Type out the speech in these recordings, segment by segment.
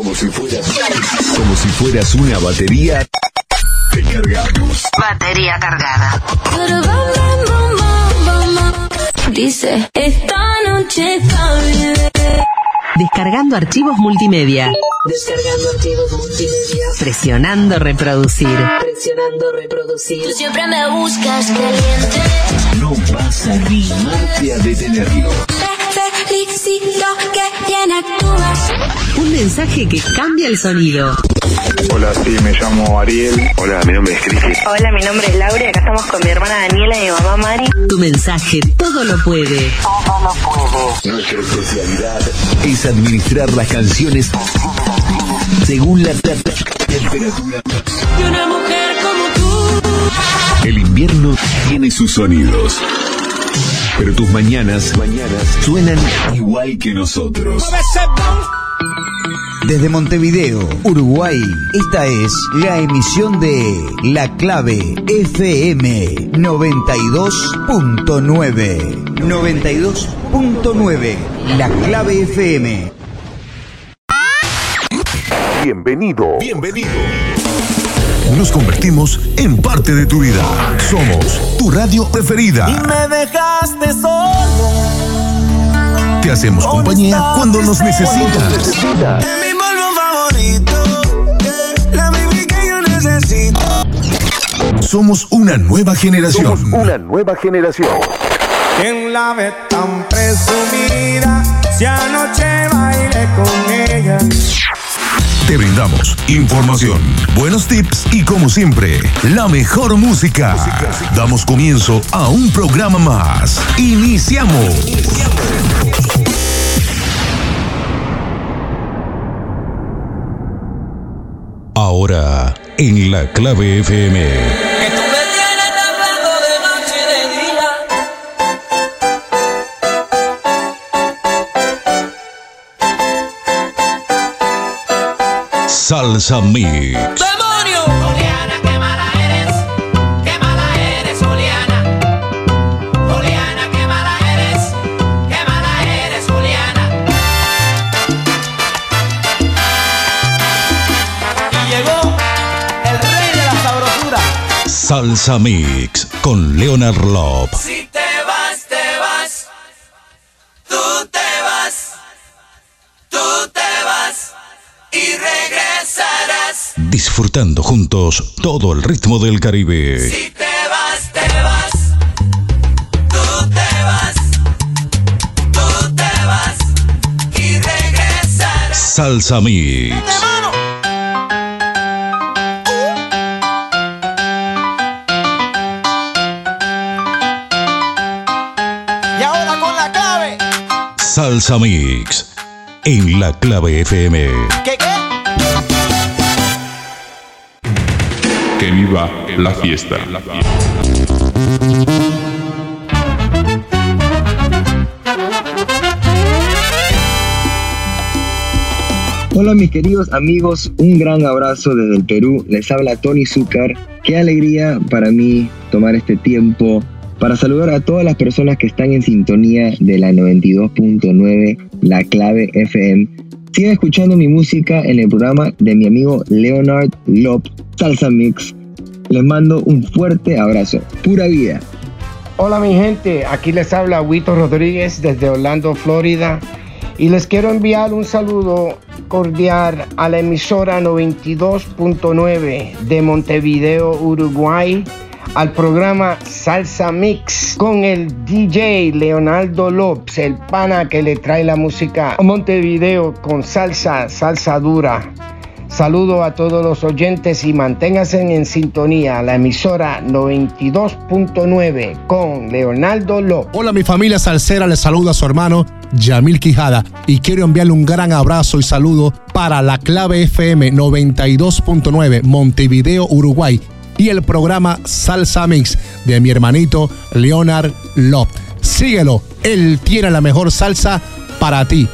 Como si fueras, como si fueras una batería. Te cargamos. Batería cargada. Dice, esta noche está bien. Descargando archivos multimedia. Descargando archivos multimedia. Presionando reproducir. Presionando reproducir. Tú siempre me buscas caliente. No vas a animarte a detenerlo. Felicito que bien actúas. Un mensaje que cambia el sonido. Hola, sí, me llamo Ariel. Hola, mi nombre es Cristi. Hola, mi nombre es Laura y acá estamos con mi hermana Daniela y mi mamá Mari. Tu mensaje todo lo puede. Nuestra especialidad es administrar las canciones según la temperatura. Y una mujer como tú. El invierno tiene sus sonidos. Pero tus mañanas, mañanas suenan igual que nosotros. Desde Montevideo, Uruguay, esta es la emisión de La Clave FM 92.9. 92.9, La Clave FM. Bienvenido. Bienvenido. Nos convertimos en parte de tu vida. Somos tu radio preferida. Me dejaste solo. Te hacemos compañía cuando nos necesitas. Es mi polvo favorito. eh, La que yo necesito. Somos una nueva generación. Una nueva generación. ¿Quién la ve tan presumida? Si anoche bailé con ella. Te brindamos información, buenos tips y como siempre, la mejor música. Damos comienzo a un programa más. Iniciamos. Ahora, en la clave FM. Salsa Mix. ¡Demonio! Juliana, qué mala eres, qué mala eres, Juliana. Juliana, qué mala eres, qué mala eres, Juliana. Y llegó el rey de la sabrosura. Salsa Mix con Leonard Lop. Si Disfrutando juntos todo el ritmo del Caribe. Si te vas, te vas. Tú te vas. Tú te vas. Y regresarás. Salsa Mix. Y ahora con la clave. Salsa Mix. En la clave FM. ¿Qué qué? Que viva la fiesta. Hola mis queridos amigos, un gran abrazo desde el Perú. Les habla Tony Zúcar. Qué alegría para mí tomar este tiempo para saludar a todas las personas que están en sintonía de la 92.9, la clave FM. Sigan escuchando mi música en el programa de mi amigo Leonard Lop, Salsa Mix. Les mando un fuerte abrazo. Pura vida. Hola mi gente, aquí les habla Huito Rodríguez desde Orlando, Florida. Y les quiero enviar un saludo cordial a la emisora 92.9 de Montevideo, Uruguay, al programa Salsa Mix con el DJ Leonardo Lopes, el pana que le trae la música a Montevideo con salsa, salsa dura. Saludo a todos los oyentes y manténganse en sintonía la emisora 92.9 con Leonardo López. Hola mi familia salsera, les saluda a su hermano Yamil Quijada y quiero enviarle un gran abrazo y saludo para la clave FM 92.9 Montevideo, Uruguay y el programa Salsa Mix de mi hermanito Leonard Lop. Síguelo, él tiene la mejor salsa para ti.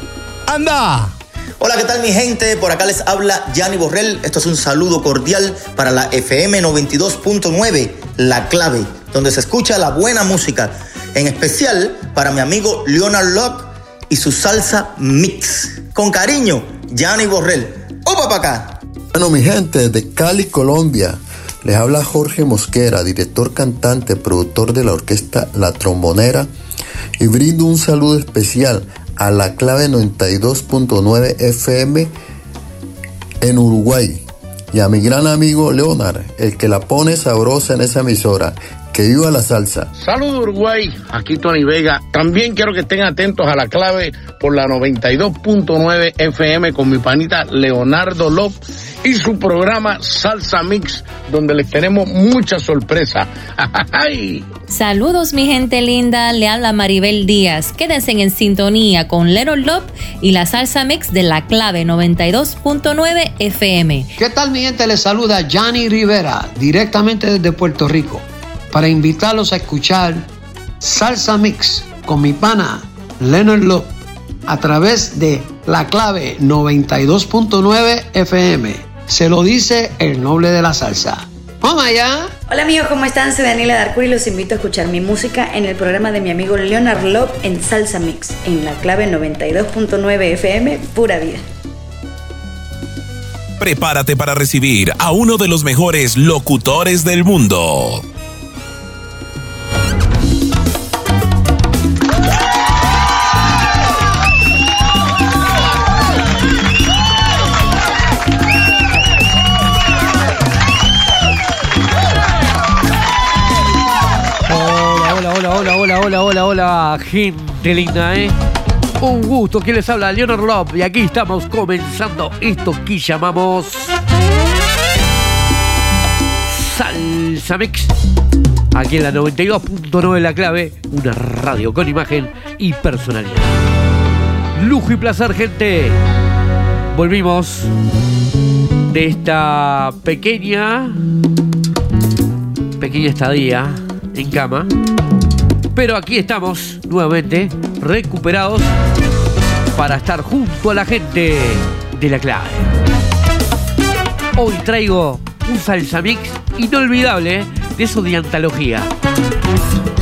¡Anda! Hola, ¿qué tal mi gente? Por acá les habla Gianni Borrell. Esto es un saludo cordial para la FM 92.9, La Clave, donde se escucha la buena música. En especial para mi amigo Leonard Locke y su salsa mix. Con cariño, Gianni Borrell. ¡Opa para acá! Bueno, mi gente, de Cali, Colombia, les habla Jorge Mosquera, director cantante, productor de la orquesta La Trombonera, y brindo un saludo especial a la clave 92.9 FM en Uruguay y a mi gran amigo Leonard, el que la pone sabrosa en esa emisora. Que viva la salsa. Saludos Uruguay, aquí Tony Vega. También quiero que estén atentos a la clave por la 92.9 FM con mi panita Leonardo López y su programa Salsa Mix, donde les tenemos mucha sorpresa. Saludos mi gente linda, le habla Maribel Díaz. Quédense en sintonía con Leonard Lop y la Salsa Mix de la clave 92.9 FM. ¿Qué tal mi gente? Les saluda Johnny Rivera, directamente desde Puerto Rico para invitarlos a escuchar Salsa Mix con mi pana Leonard Love a través de la clave 92.9 FM. Se lo dice el noble de la salsa. ¡Vamos allá! Hola amigos, ¿cómo están? Soy Daniela Darcour y los invito a escuchar mi música en el programa de mi amigo Leonard Love en Salsa Mix, en la clave 92.9 FM, pura vida. Prepárate para recibir a uno de los mejores locutores del mundo. Hola, hola, hola, hola, gente linda, ¿eh? Un gusto, que les habla Leonard Love y aquí estamos comenzando esto que llamamos Salsa Mix. Aquí en la 92.9 La Clave, una radio con imagen y personalidad. Lujo y placer, gente. Volvimos de esta pequeña, pequeña estadía en cama pero aquí estamos nuevamente recuperados para estar junto a la gente de la clave. Hoy traigo un salsa mix inolvidable de eso de antología.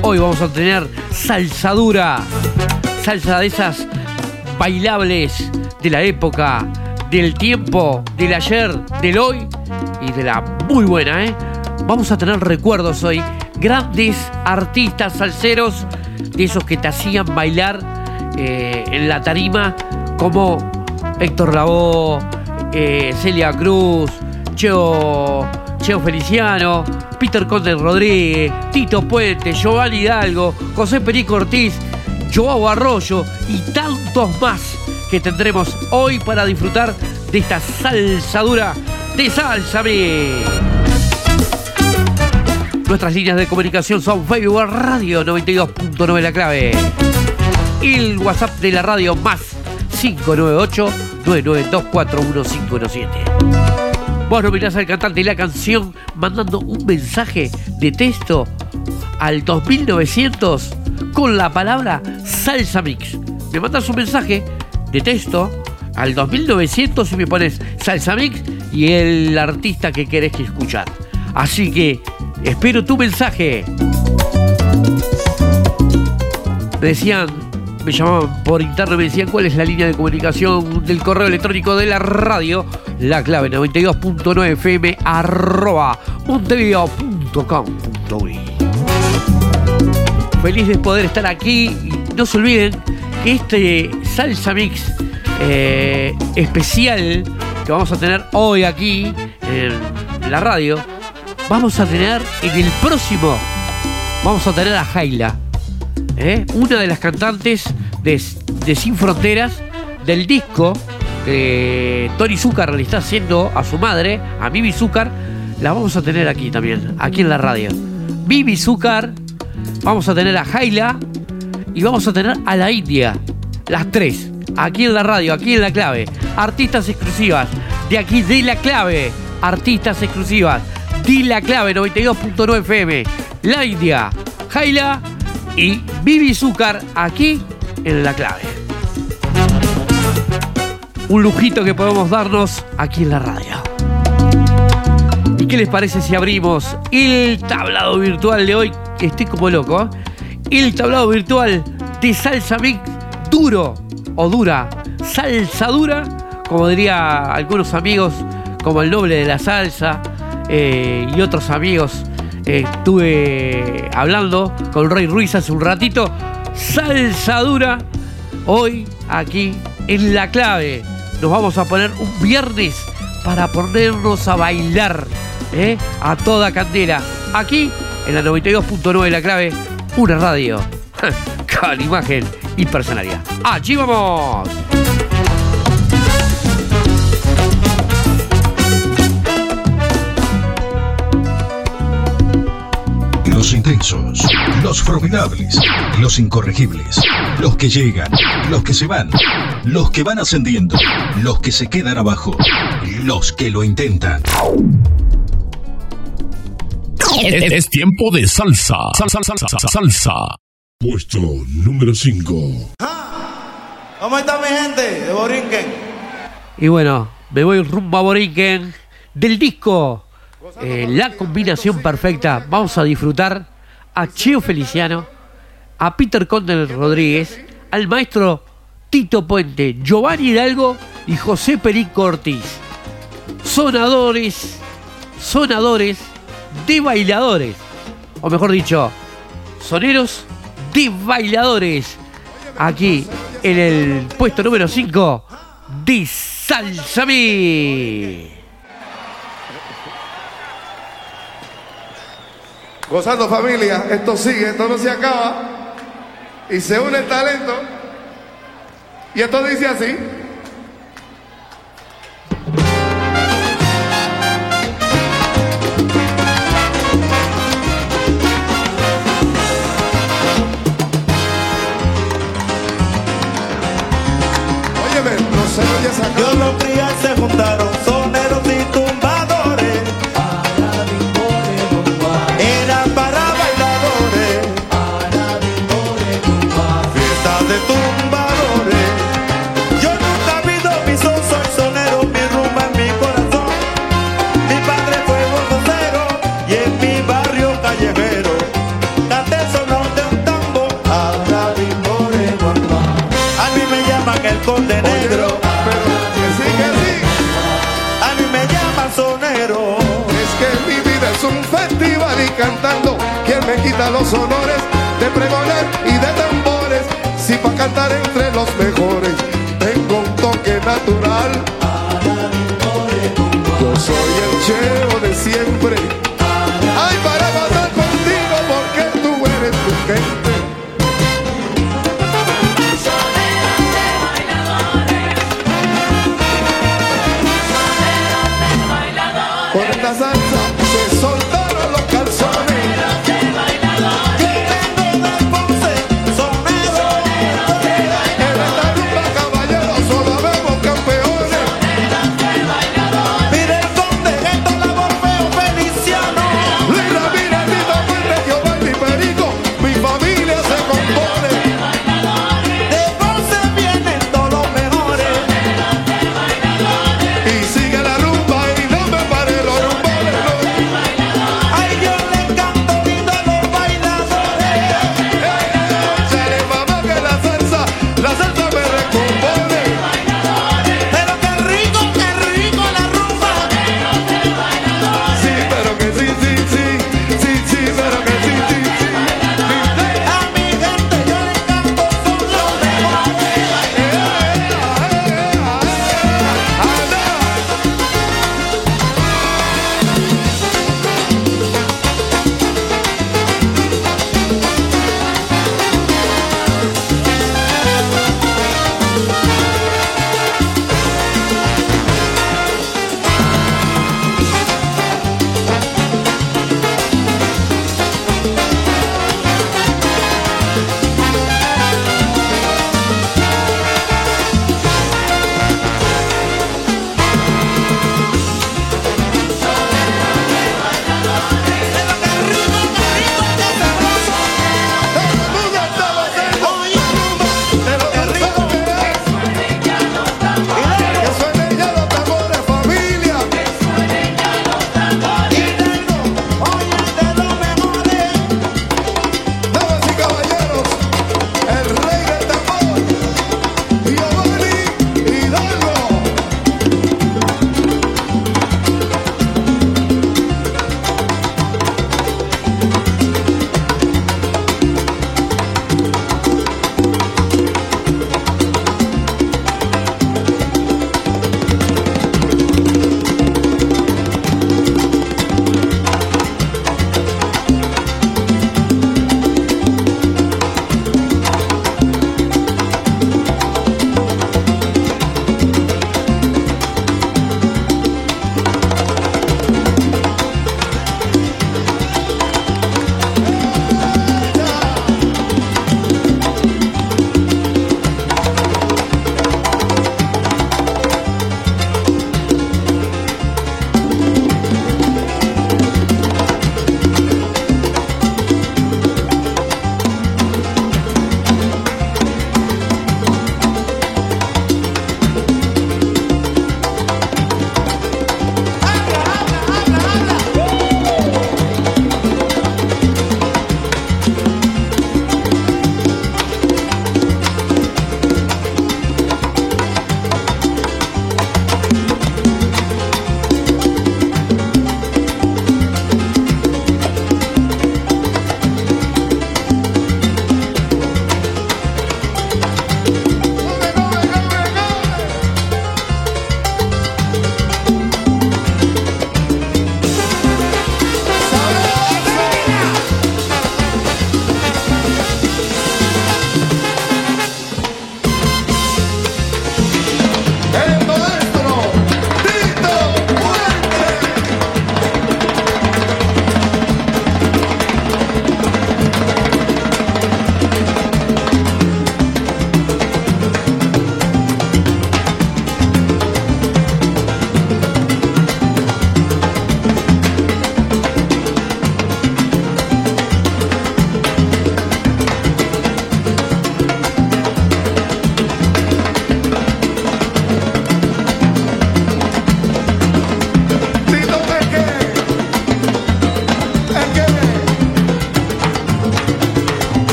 Hoy vamos a tener salsa dura, salsa de esas bailables de la época, del tiempo, del ayer, del hoy y de la muy buena, ¿eh? Vamos a tener recuerdos hoy grandes artistas salseros, de esos que te hacían bailar eh, en la tarima, como Héctor Lavoe, eh, Celia Cruz, Cheo, Cheo Feliciano, Peter Conde Rodríguez, Tito Puente, Giovanni Hidalgo, José Perico Ortiz, Joao Arroyo y tantos más que tendremos hoy para disfrutar de esta salsadura de Salsa Nuestras líneas de comunicación son Facebook Radio 92.9 La Clave. Y el WhatsApp de la radio más 598-99241517. Vos nominás al cantante y la canción mandando un mensaje de texto al 2900 con la palabra Salsa Mix. Me mandas un mensaje de texto al 2900 y me pones Salsa Mix y el artista que querés que escuchar. Así que Espero tu mensaje. Me decían, me llamaban por interno me decían cuál es la línea de comunicación del correo electrónico de la radio. La clave 92.9 fm arroba montevideo.com.uy Feliz de poder estar aquí y no se olviden que este salsa mix eh, especial que vamos a tener hoy aquí en la radio vamos a tener en el próximo, vamos a tener a Jaila, ¿eh? una de las cantantes de, Sin Fronteras del disco que Tony Zúcar le está haciendo a su madre, a Mimi Zúcar, la vamos a tener aquí también, aquí en la radio. Mimi Zúcar, vamos a tener a Jaila y vamos a tener a la India, las tres, aquí en la radio, aquí en la clave. Artistas exclusivas, de aquí de la clave, artistas exclusivas. Di la clave 92.9 FM, La India, Jaila y Bibi Zúcar aquí en la clave. Un lujito que podemos darnos aquí en la radio. ¿Y qué les parece si abrimos el tablado virtual de hoy? Estoy como loco. ¿eh? El tablado virtual de salsa mix duro o dura, salsa dura como diría algunos amigos, como el noble de la salsa eh, y otros amigos. eh, estuve hablando con Rey Ruiz hace un ratito. Salsa dura, hoy aquí en La Clave. Nos vamos a poner un viernes para ponernos a bailar ¿eh? a toda candela. Aquí en la 92.9 La Clave, una radio con imagen y personalidad. ¡Allí vamos! Intensos, los formidables, los incorregibles, los que llegan, los que se van, los que van ascendiendo, los que se quedan abajo, los que lo intentan. Es, es tiempo de salsa. Salsa, salsa, salsa, salsa. Puesto número 5. ¿Cómo está mi gente de Borinquen? Y bueno, me voy rumbo a Borinquen del disco eh, La Combinación Perfecta. Vamos a disfrutar a Cheo Feliciano, a Peter Conde Rodríguez, al maestro Tito Puente, Giovanni Hidalgo y José Perico Ortiz. Sonadores, sonadores de bailadores. O mejor dicho, soneros de bailadores. Aquí en el puesto número 5 de Salsami. Gozando familia, esto sigue, esto no se acaba. Y se une el talento. Y esto dice así.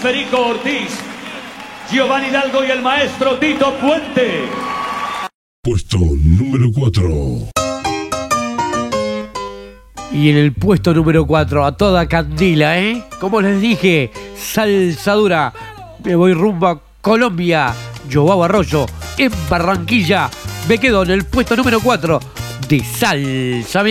Ferico Ortiz, Giovanni Hidalgo y el maestro Tito Puente. Puesto número 4. Y en el puesto número 4, a toda candila, ¿eh? Como les dije, salsa dura. Me voy rumbo a Colombia. Joao Arroyo, en Barranquilla. Me quedo en el puesto número 4 de Salsa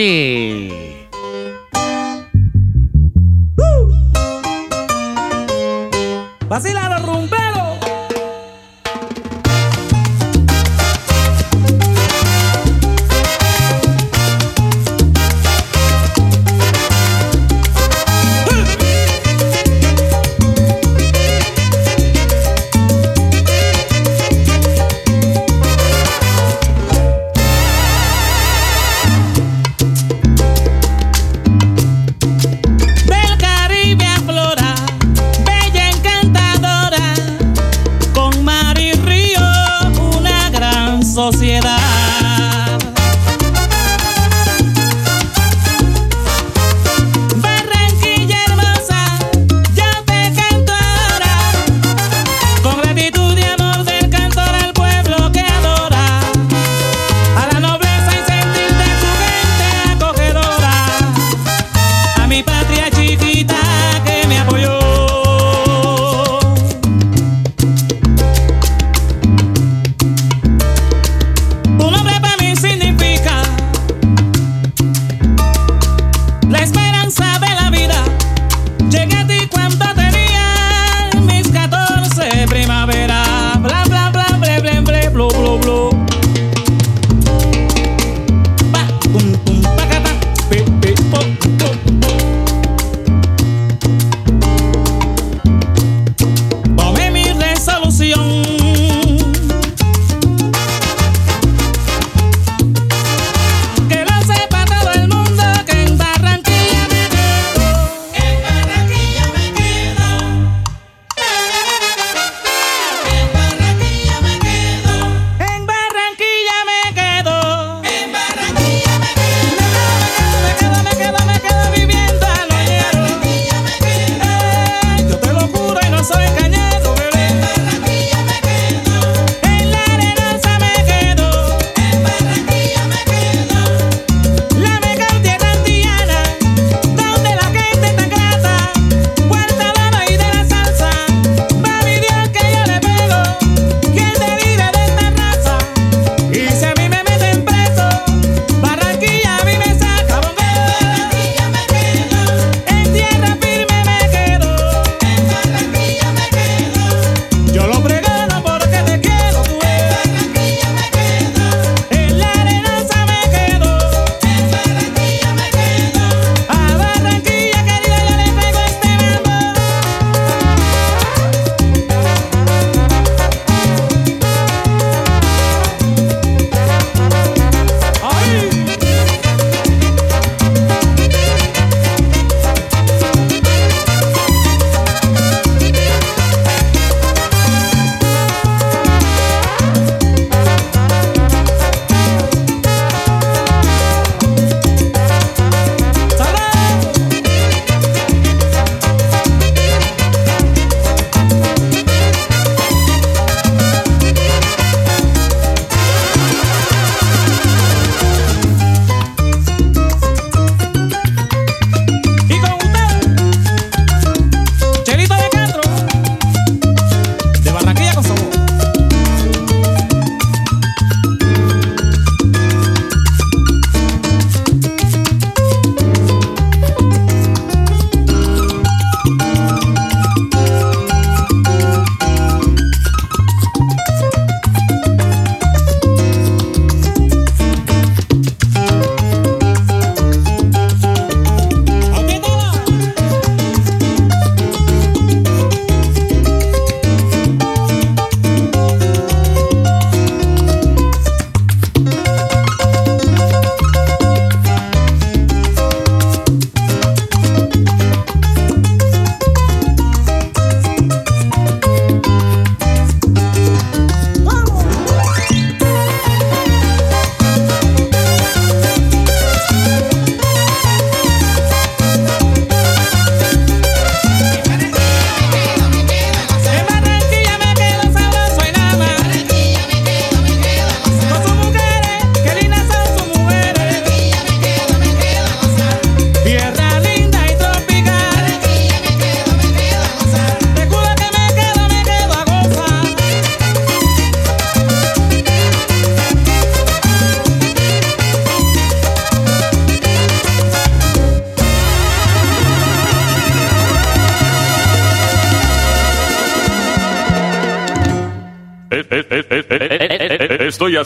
Mix. Vacila los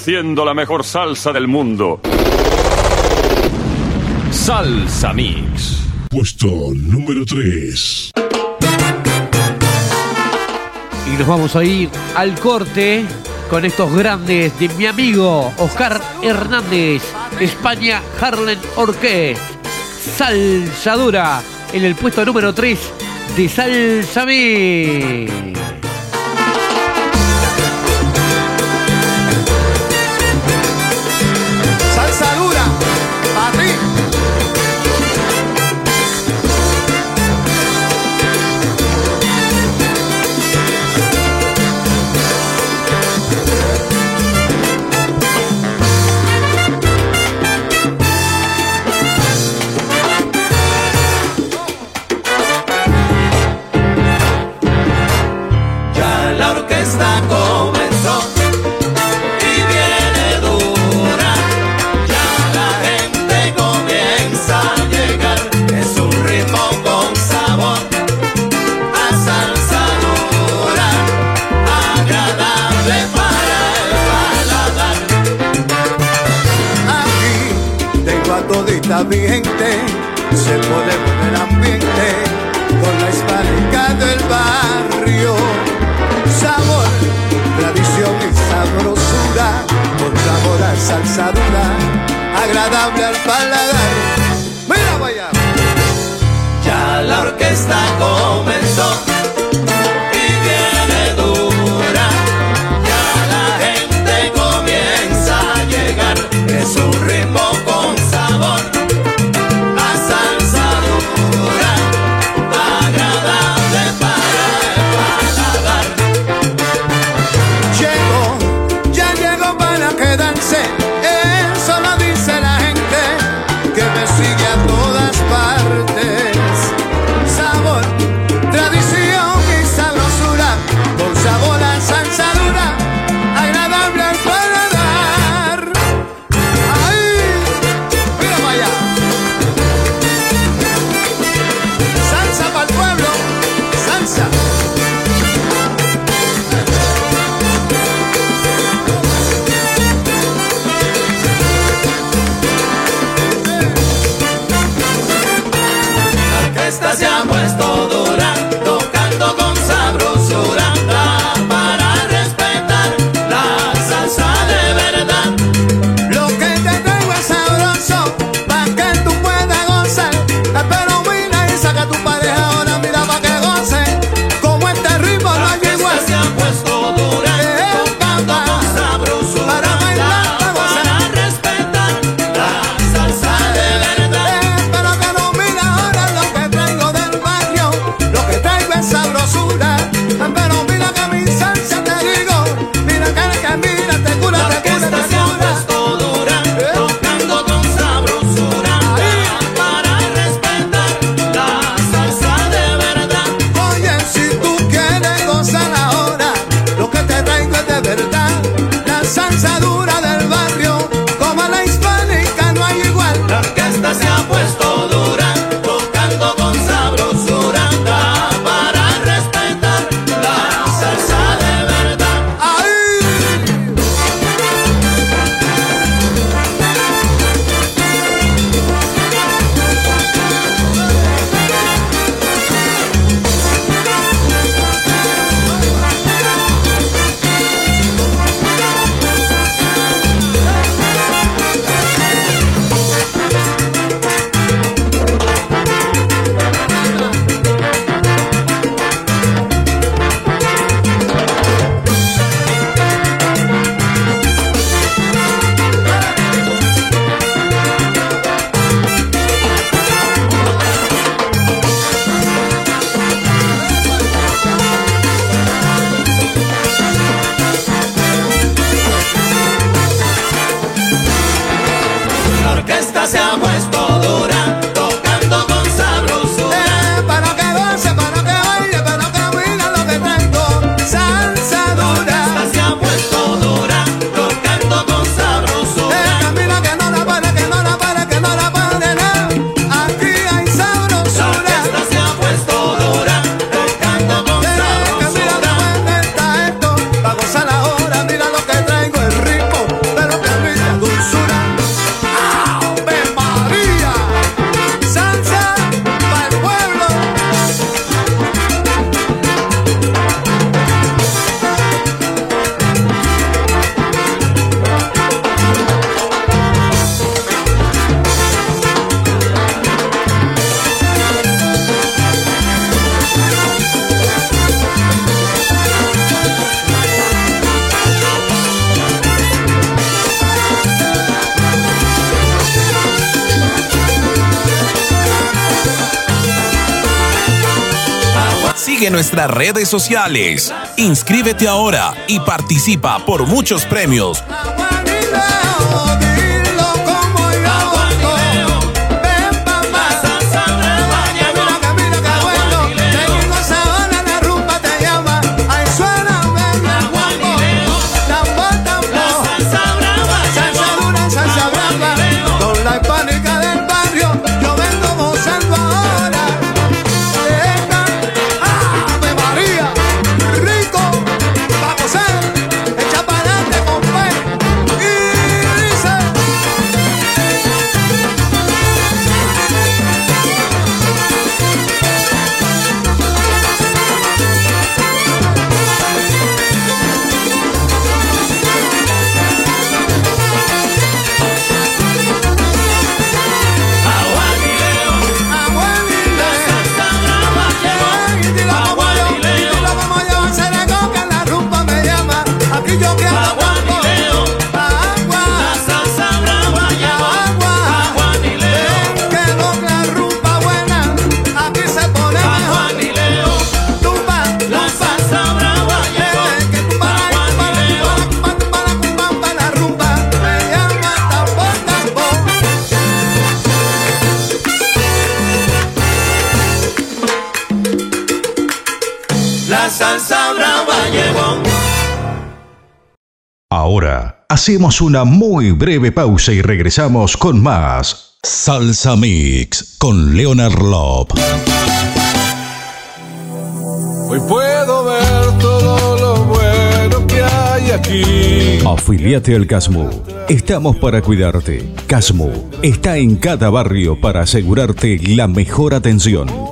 haciendo la mejor salsa del mundo. Salsa Mix. Puesto número 3. Y nos vamos a ir al corte con estos grandes de mi amigo Oscar Hernández, España Harlem Orqué. Salsadura en el puesto número 3 de Salsa Mix. Nuestras redes sociales. Inscríbete ahora y participa por muchos premios. Hacemos una muy breve pausa y regresamos con más Salsa Mix con Leonard Love. Hoy puedo ver todo lo bueno que hay aquí. Afiliate al Casmu. Estamos para cuidarte. Casmu está en cada barrio para asegurarte la mejor atención.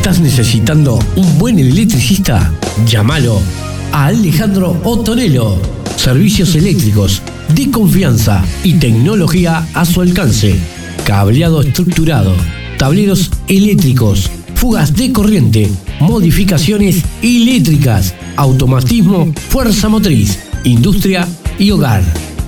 ¿Estás necesitando un buen electricista? Llámalo a Alejandro Otonelo. Servicios eléctricos de confianza y tecnología a su alcance. Cableado estructurado, tableros eléctricos, fugas de corriente, modificaciones eléctricas, automatismo, fuerza motriz, industria y hogar.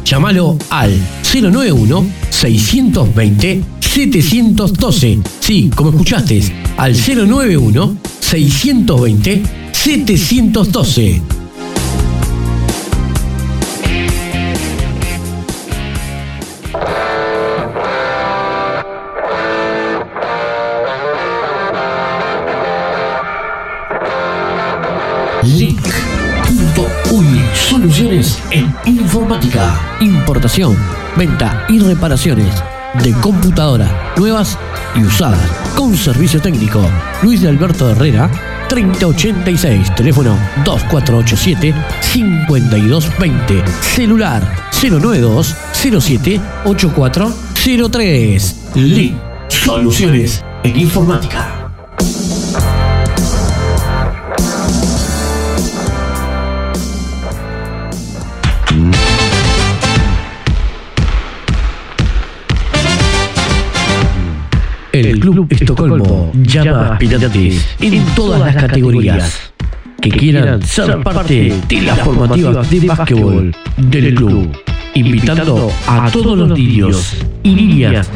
Llámalo al 091 620 712. Sí, como escuchaste, al 091 620 712. Link.uy Soluciones en informática, importación, venta y reparaciones de computadora nuevas y usadas con servicio técnico. Luis de Alberto Herrera 3086, teléfono 2487 5220, celular 092 07 8403. Link Soluciones en informática. Club Estocolmo llama a aspirantes en todas las categorías que quieran ser parte de las formativas de básquetbol del club, invitando a todos los niños y niñas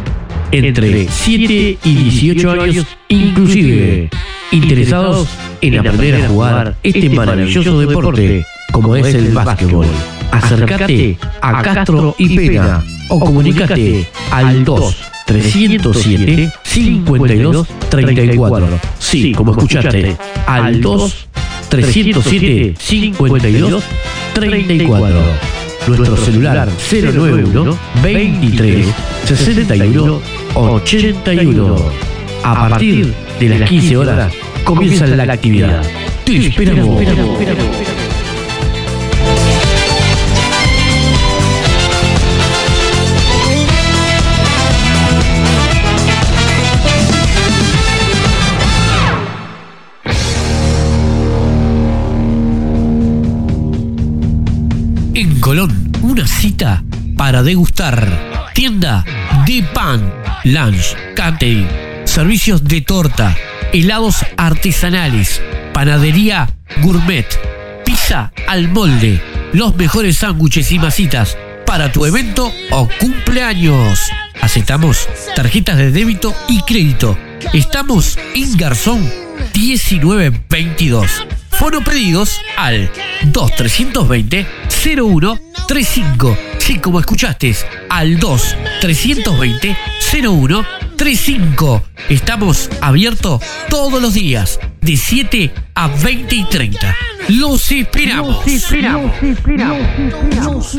entre 7 y 18 años inclusive, interesados en aprender a jugar este maravilloso deporte como es el básquetbol. Acércate a Castro y Pena o comunicate al 2 307 52 34. Sí, como escuchaste, al 2 307 52 34. Nuestro celular 091 23 61 81. A partir de las 15 horas comienza la actividad. Te esperamos. Colón, una cita para degustar. Tienda de pan, lunch, catering, servicios de torta, helados artesanales, panadería gourmet, pizza al molde, los mejores sándwiches y masitas para tu evento o cumpleaños. Aceptamos tarjetas de débito y crédito. Estamos en Garzón 1922. Fono pedidos al 2320 0135. Sí, como escuchaste, al 2320 0135. Estamos abiertos todos los días, de 7 a 20 y 30. Los esperamos. Los esperamos. Cause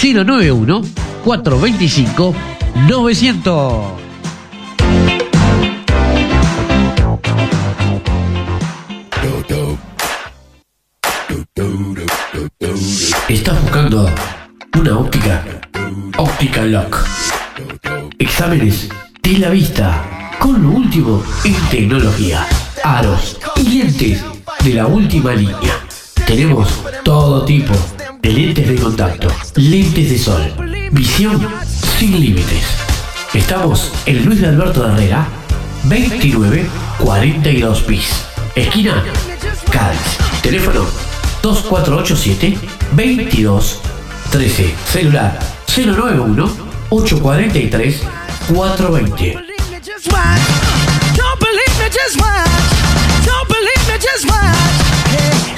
091 425 900. ¿Estás buscando una óptica? Óptica Lock. Exámenes de la vista con lo último en tecnología. Aros y lentes de la última línea. Tenemos todo tipo de lentes de contacto, lentes de sol, visión sin límites. Estamos en Luis de Alberto de Herrera, 2942 bis. Esquina Cádiz. Teléfono 2487 22 13. Celular 091 843 420. Just watch. Don't believe me, just watch. Don't believe me, just watch. Hey.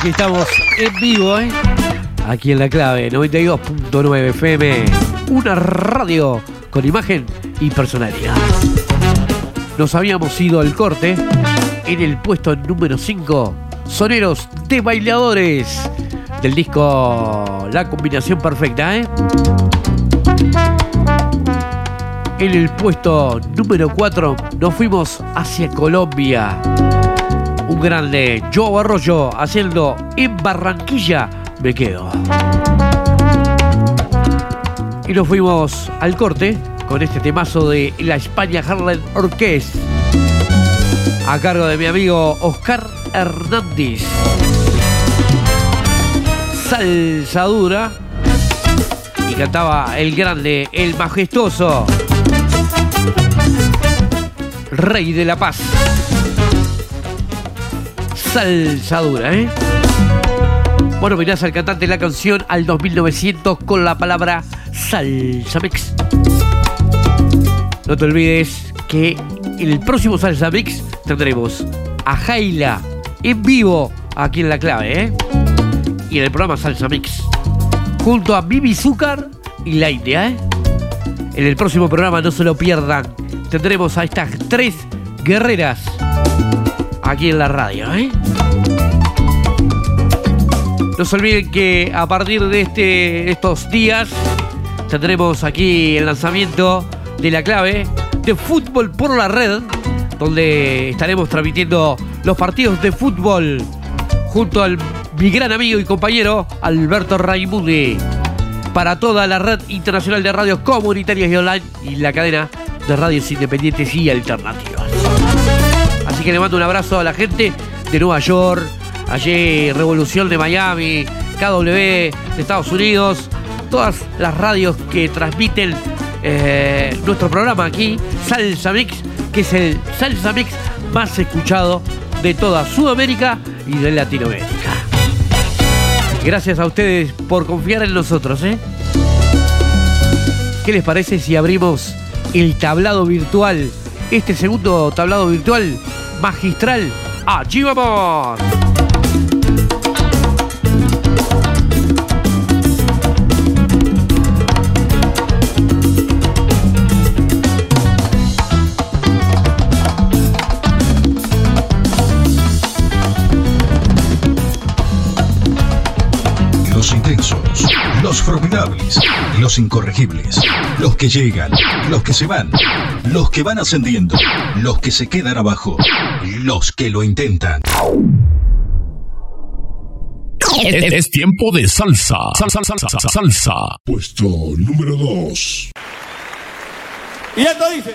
Aquí estamos en vivo, ¿eh? Aquí en la clave, 92.9 FM. Una radio con imagen y personalidad. Nos habíamos ido al corte en el puesto número 5. Soneros de bailadores del disco La Combinación Perfecta, ¿eh? En el puesto número 4 nos fuimos hacia Colombia. Grande Joe Arroyo haciendo en Barranquilla me quedo. Y nos fuimos al corte con este temazo de la España Harlem Orquest a cargo de mi amigo Oscar Hernández. Salsa dura y cantaba el grande, el majestuoso Rey de la Paz. Salsa dura, ¿eh? Bueno, mirás al cantante la canción al 2900 con la palabra Salsa Mix. No te olvides que en el próximo Salsa Mix tendremos a Jaila en vivo aquí en la clave, ¿eh? Y en el programa Salsa Mix. Junto a Bibi Zúcar y la India, ¿eh? En el próximo programa no se lo pierdan. tendremos a estas tres guerreras aquí en la radio. ¿eh? No se olviden que a partir de este, estos días tendremos aquí el lanzamiento de la clave de fútbol por la red, donde estaremos transmitiendo los partidos de fútbol junto al mi gran amigo y compañero Alberto Raimundi para toda la red internacional de radios comunitarias y online y la cadena de radios independientes y alternativas. Le mando un abrazo a la gente de Nueva York, allí Revolución de Miami, KW de Estados Unidos, todas las radios que transmiten eh, nuestro programa aquí, Salsa Mix, que es el Salsa Mix más escuchado de toda Sudamérica y de Latinoamérica. Gracias a ustedes por confiar en nosotros, ¿eh? ¿Qué les parece si abrimos el tablado virtual? Este segundo tablado virtual magistral. ¡Allí! Formidables, los incorregibles, los que llegan, los que se van, los que van ascendiendo, los que se quedan abajo, los que lo intentan. Es, es tiempo de salsa. Salsa, salsa, salsa, salsa. Puesto número 2. Y esto dice.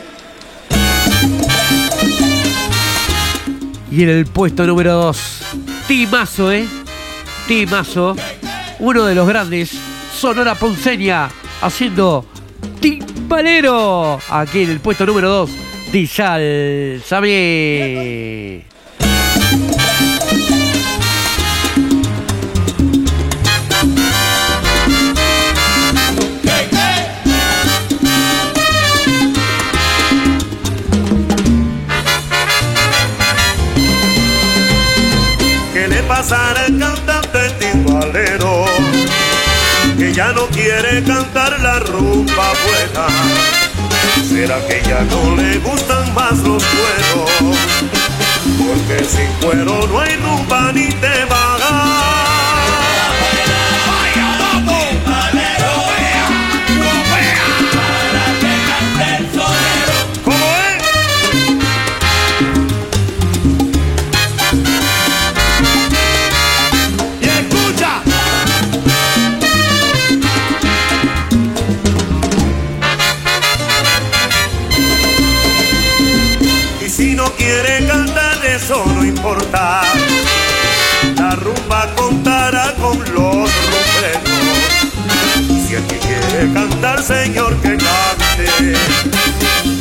Y en el puesto número 2, Timazo, ¿eh? Timazo, uno de los grandes, Sonora Ponceña, haciendo Timbalero. Aquí en el puesto número 2, Dizal Samé. ¿Qué le pasará al cantante timbalero? Que ya no quiere cantar la rumba buena. ¿Será que ya no le gustan más los cueros? Porque sin cuero no hay rumba ni te vaga. La rumba contará con los rumberos. Si aquí quiere cantar, señor, que cante.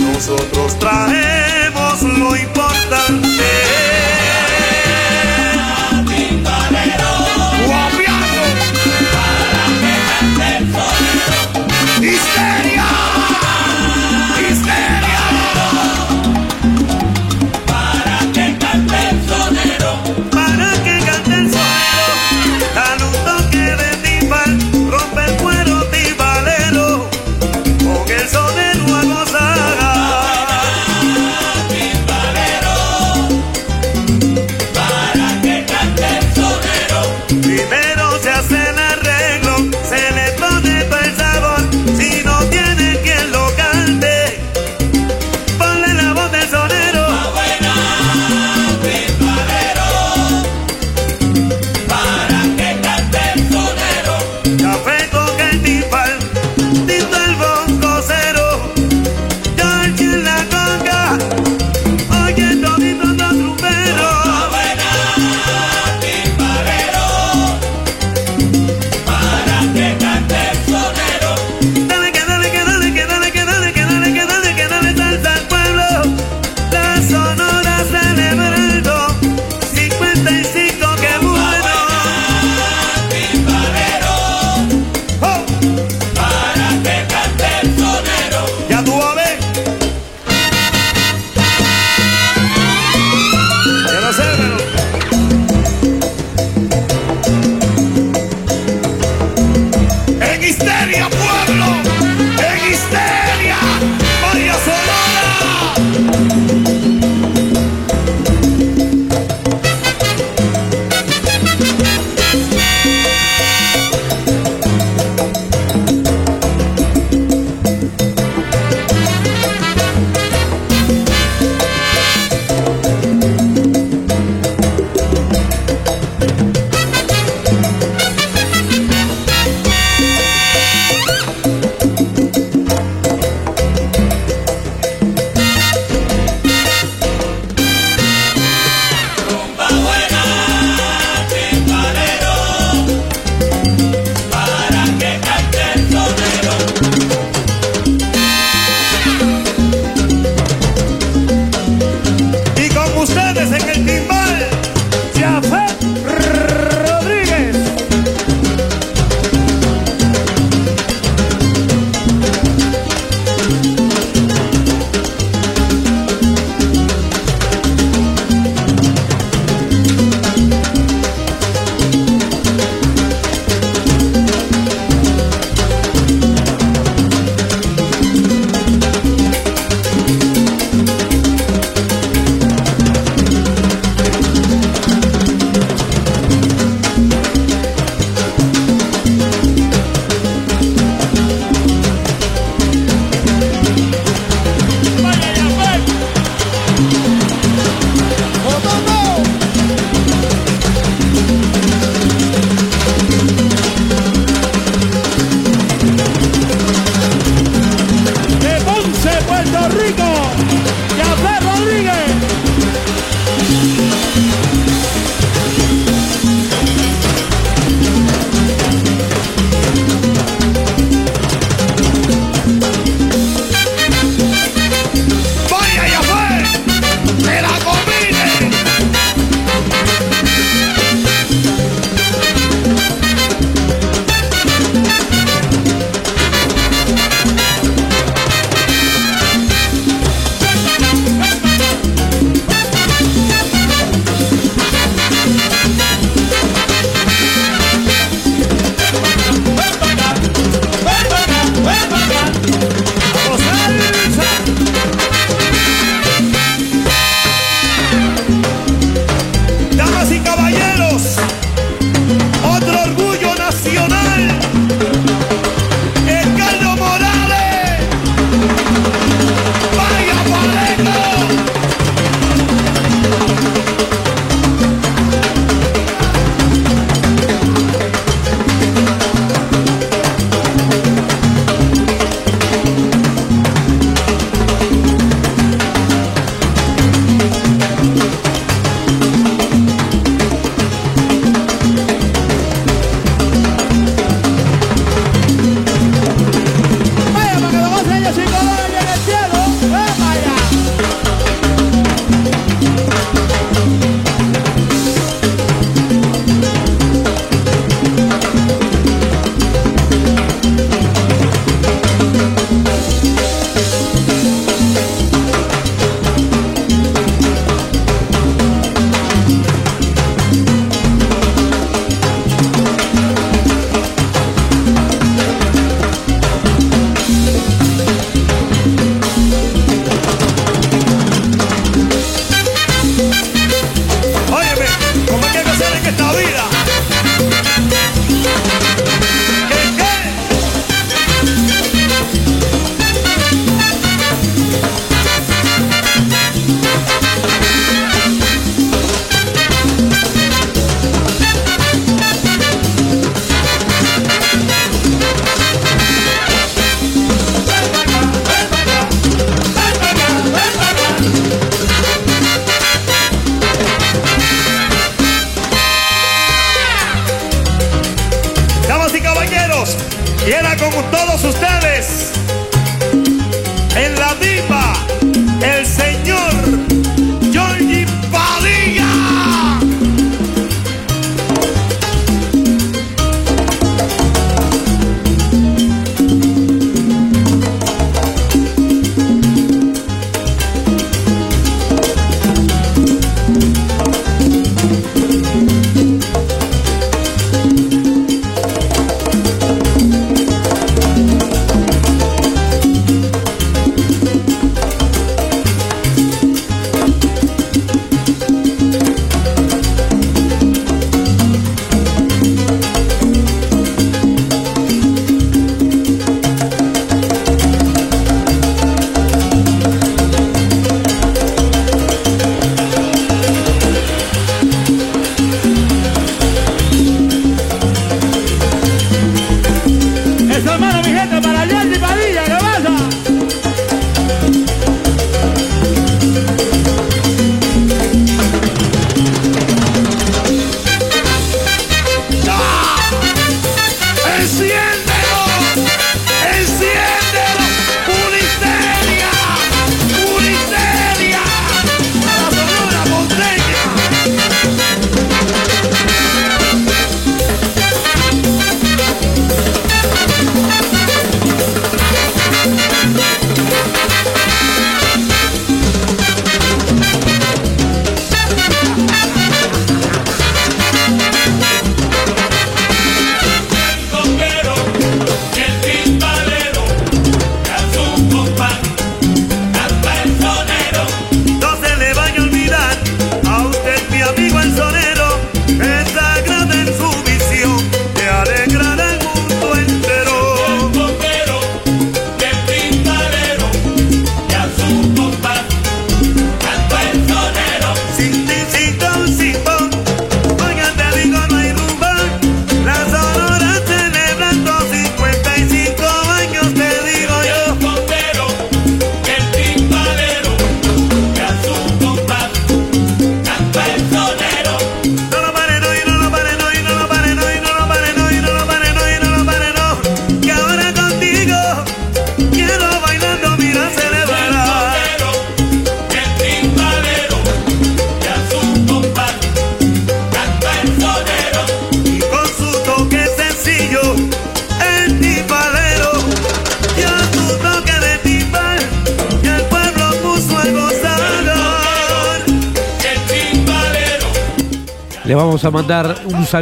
Nosotros traemos lo importante.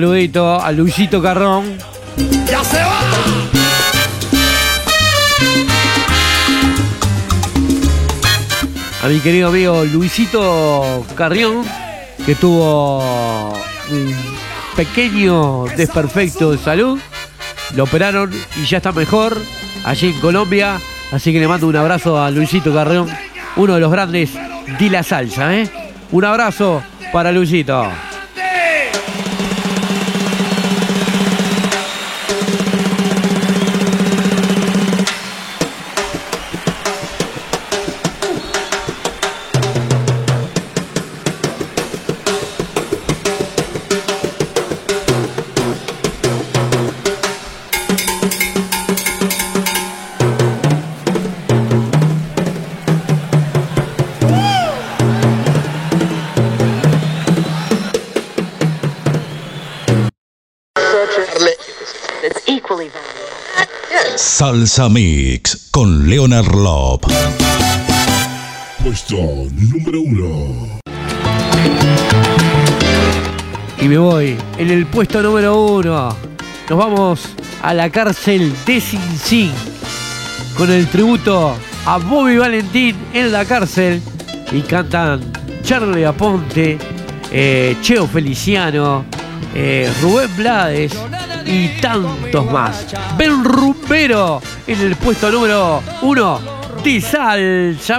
Saludito a Luisito Carrón. ¡Ya se va! A mi querido amigo Luisito Carrión, que tuvo un pequeño desperfecto de salud. Lo operaron y ya está mejor allí en Colombia. Así que le mando un abrazo a Luisito Carrión, uno de los grandes de la salsa. ¿eh? Un abrazo para Luisito. Salsa Mix con Leonard Lop. Puesto número uno. Y me voy en el puesto número uno. Nos vamos a la cárcel de Sin Sin con el tributo a Bobby Valentín en la cárcel. Y cantan Charlie Aponte, eh, Cheo Feliciano, eh, Rubén Blades y tantos más. Ben Rumbero en el puesto número uno de Salsa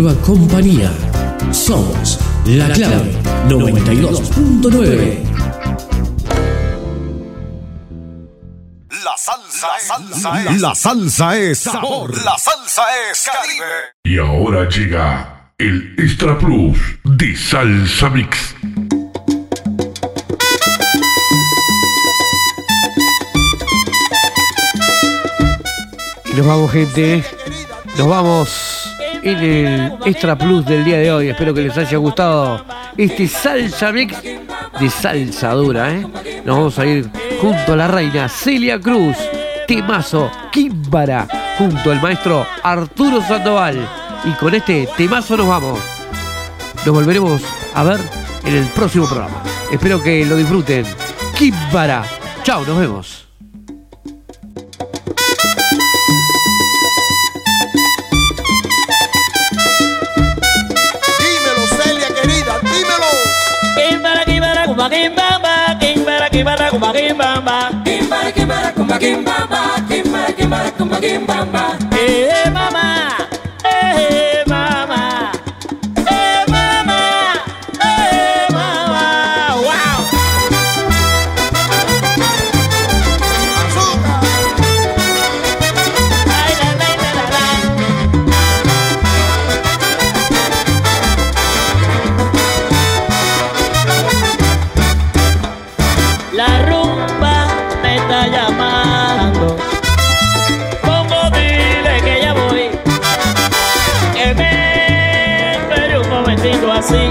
nueva compañía. Somos la clave 92.9. La salsa, salsa es. La salsa es sabor. La salsa es Caribe. Y ahora llega el Extra Plus de Salsa Mix. Nos vamos, gente. Nos vamos el Extra Plus del día de hoy. Espero que les haya gustado este salsa mix de salsa dura, ¿eh? Nos vamos a ir junto a la reina Celia Cruz, temazo Kimbara, junto al maestro Arturo Sandoval. Y con este temazo nos vamos. Nos volveremos a ver en el próximo programa. Espero que lo disfruten. Kimbara. Chao, nos vemos. Kumba, kimbamba. Kimbara, kimbara, kumba, kimbamba. Kimbara, kimbara, kumba, kimbamba. Kimbara, kimbara, kumba, kimbamba. Eh, mama. Llamando. Pongo dile que ya voy. Que me espere un momentito así.